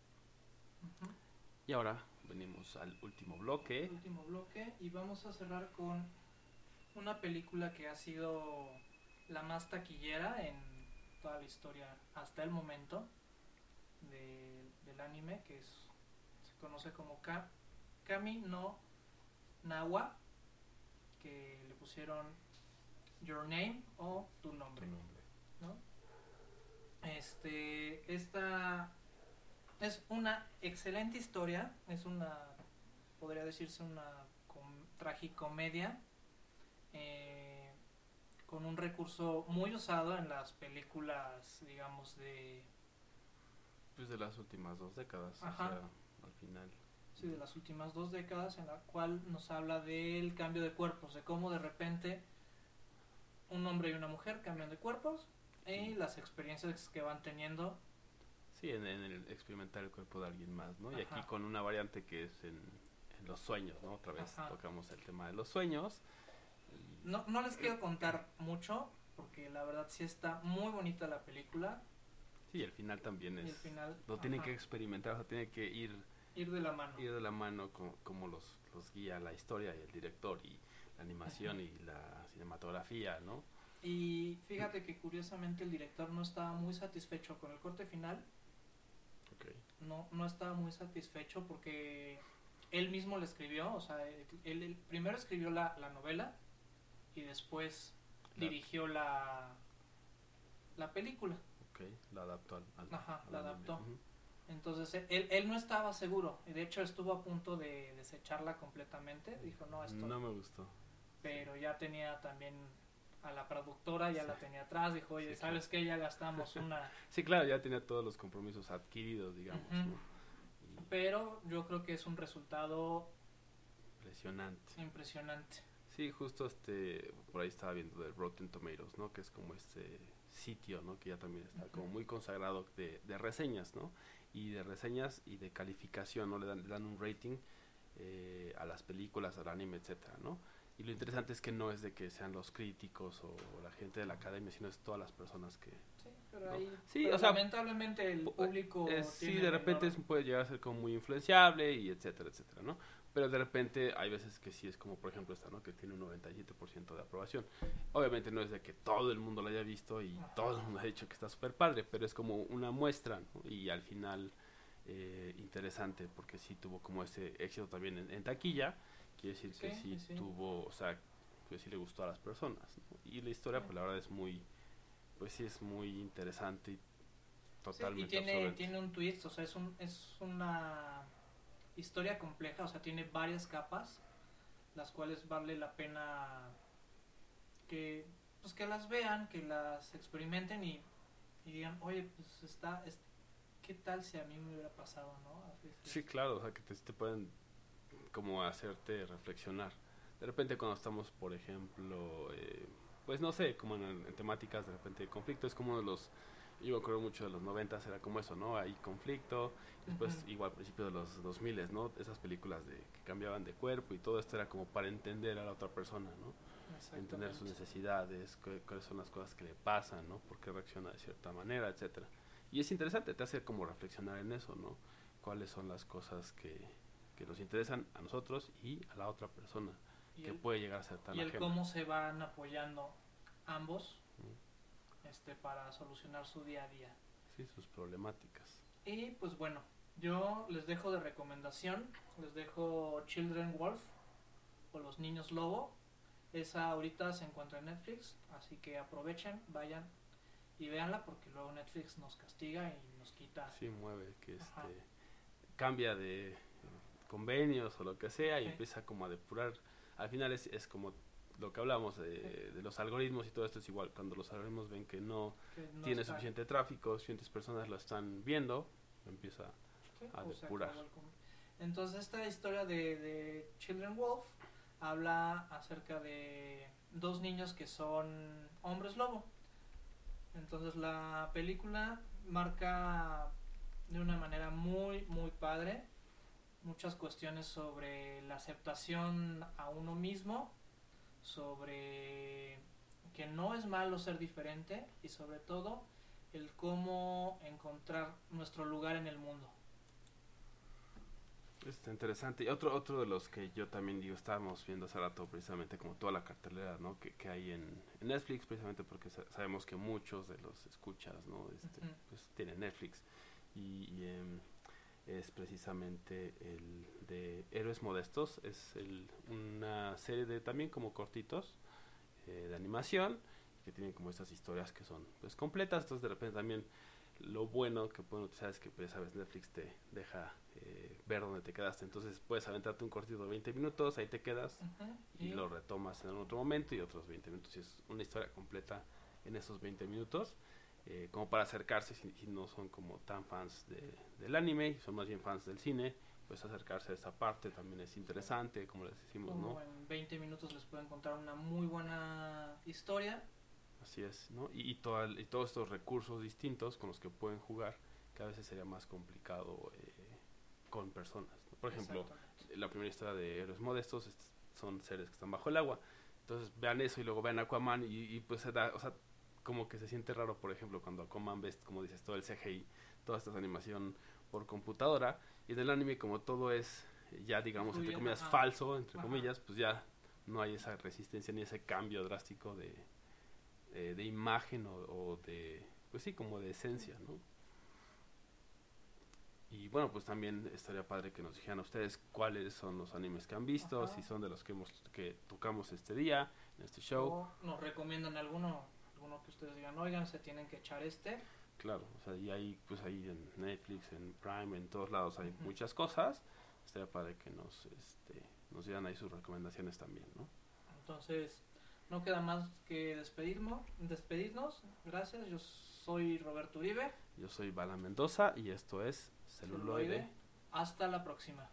Y ahora venimos al último bloque. El último bloque y vamos a cerrar con una película que ha sido la más taquillera en toda la historia hasta el momento de- del anime que es se conoce como Ka- Kami no Nawa que le pusieron Your Name o Tu Nombre. Tu nombre. ¿no? Este, esta es una excelente historia, es una, podría decirse una com- tragicomedia eh, con un recurso muy usado en las películas, digamos, de, Pues de las últimas dos décadas. Ajá. O sea, al final. sí, de las últimas dos décadas, en la cual nos habla del cambio de cuerpos, de cómo de repente un hombre y una mujer cambian de cuerpos y las experiencias que van teniendo Sí, en, en el experimentar el cuerpo de alguien más, ¿no? Y aquí con una variante que es en, en los sueños, ¿no? Otra vez Ajá. tocamos el tema de los sueños. Y- No, no les quiero contar mucho, porque la verdad sí está muy bonita la película. Sí, el final también Y es... el final, Lo tienen ajá, que experimentar, o sea, tiene que ir, ir de la mano. ir de la mano co- como, los, los guía la historia y el director y la animación Ajá. y la cinematografía, ¿no? Y fíjate que curiosamente el director no estaba muy satisfecho con el corte final. No, no estaba muy satisfecho porque él mismo le escribió, o sea, él, él primero escribió la, la novela y después La- dirigió la, la película. Ok, la adaptó al, al- Ajá, al la adaptó. Entonces e, él, él no estaba seguro y de hecho estuvo a punto de desecharla completamente. Dijo, no, esto No me gustó. pero ya tenía también a la productora, ya Sí. la tenía atrás, dijo, oye, Sí, ¿sabes qué? Ya gastamos una... Sí, claro, ya tenía todos los compromisos adquiridos, digamos, Pero yo creo que es un resultado impresionante. impresionante. Sí, justo este, por ahí estaba viendo de Rotten Tomatoes, ¿no? Que es como este sitio, ¿no? Que ya también está como muy consagrado de, de reseñas, ¿no? Y de reseñas y de calificación, ¿no? Le dan, le dan un rating eh, a las películas, al anime, etcétera, ¿no? Y lo interesante es que no es de que sean los críticos o la gente de la academia, sino es todas las personas que... Sí, pero No. ahí... Sí, pero o sea, lamentablemente el pu- público... es- sí, de repente menor- es- puede llegar a ser como muy influenciable y etcétera, etcétera, ¿no? Pero de repente hay veces que sí es como, por ejemplo, esta, ¿no? Que tiene un 97% de aprobación. Obviamente no es de que todo el mundo lo haya visto y Ajá. todo el mundo ha dicho que está súper padre, pero es como una muestra, ¿no? Y al final eh, interesante porque sí tuvo como ese éxito también en, en taquilla. Quiere decir que Sí, sí, sí, sí. tuvo, o sea, que sí le gustó a las personas. ¿no? Y la historia, Sí. pues la verdad es muy, pues sí es muy interesante y Sí, totalmente y tiene, absorbente. tiene un twist, o sea, es, un, es una historia compleja, o sea, tiene varias capas, las cuales vale la pena que, pues, que las vean, que las experimenten y, y digan, oye, pues está, es- ¿qué tal si a mí me hubiera pasado, no? A veces- Sí, claro, o sea, que te, te pueden como hacerte reflexionar. De repente cuando estamos, por ejemplo, eh, pues no sé, como en, en temáticas de repente de conflicto, es como de los, yo acuerdo mucho de los noventas, era como eso, ¿no? Hay conflicto, después Ujú. igual al principio de los 2000, ¿no? Esas películas de que cambiaban de cuerpo y todo esto era como para entender a la otra persona, ¿no? Entender sus necesidades, cu- cuáles son las cosas que le pasan, ¿no? Por qué reacciona de cierta manera, etcétera. Y es interesante, te hace como reflexionar en eso, ¿no? Cuáles son las cosas que, que nos interesan a nosotros y a la otra persona, que el- puede llegar a ser tan y el ajena. cómo se van apoyando ambos Mm. este para solucionar su día a día. Sí, sus problemáticas. Y pues bueno, yo les dejo de recomendación, les dejo Children Wolf o Los Niños Lobo. Esa ahorita se encuentra en Netflix, así que aprovechen, vayan y véanla porque luego Netflix nos castiga y nos quita. Sí, mueve, que este, cambia de convenios o lo que sea y empieza como a depurar. Al final es, es como lo que hablamos de, de los algoritmos y todo esto es igual. Cuando los algoritmos ven que no que no tiene está- suficiente tráfico, suficientes personas lo están viendo, empieza a o depurar. Entonces esta historia de, de Children Wolf habla acerca de dos niños que son hombres lobo. Entonces la película marca de una manera muy muy padre muchas cuestiones sobre la aceptación a uno mismo, sobre que no es malo ser diferente y sobre todo el cómo encontrar nuestro lugar en el mundo. Está interesante. Y otro, otro de los que yo también digo, estábamos viendo hace rato precisamente como toda la cartelera ¿no? que, que hay en, en Netflix, precisamente porque sa- sabemos que muchos de los escuchas ¿no? este, pues, tienen Netflix. Y, y, em, es precisamente el de Héroes Modestos. Es el, una serie de también como cortitos eh, de animación que tienen como estas historias que son pues completas. Entonces de repente también lo bueno que pueden utilizar es que pues sabes Netflix te deja eh, ver dónde te quedaste. Entonces puedes aventarte un cortito de 20 minutos, ahí te quedas y lo retomas en otro momento y otros 20 minutos. Y es una historia completa en esos 20 minutos. Eh, como para acercarse, si, si no son como tan fans de, del anime, son más bien fans del cine, pues acercarse a esta parte también es interesante, como les decimos, como ¿no? en 20 minutos les pueden contar una muy buena historia. Así es, ¿no? Y, y, toda- y todos estos recursos distintos con los que pueden jugar, que a veces sería más complicado eh, con personas. ¿no? Por ejemplo, la primera historia de Héroes Modestos es- son seres que están bajo el agua. Entonces vean eso y luego vean Aquaman y, y pues se da, o sea, como que se siente raro, por ejemplo, cuando Aquaman ves, como dices, todo el CGI, toda esta animación por computadora. Y en el anime, como todo es ya, digamos, entre comillas, ajá. falso, entre Ajá. comillas, pues ya no hay esa resistencia ni ese cambio drástico de, eh, de imagen o, o de, pues sí, como de esencia, ¿no? Y bueno, pues también estaría padre que nos dijeran a ustedes cuáles son los animes que han visto, Ajá. si son de los que hemos que tocamos este día, en este show. O nos recomiendan alguno, que ustedes digan, oigan, se tienen que echar este. Claro, o sea, y ahí, pues ahí en Netflix, en Prime, en todos lados hay muchas cosas. Estaría padre que nos, este, nos dieran ahí sus recomendaciones también, ¿no? Entonces, no queda más que despedirnos. despedirnos. Gracias, yo soy Roberto Uribe. Yo soy Bala Mendoza y esto es Celuloide. Hasta la próxima.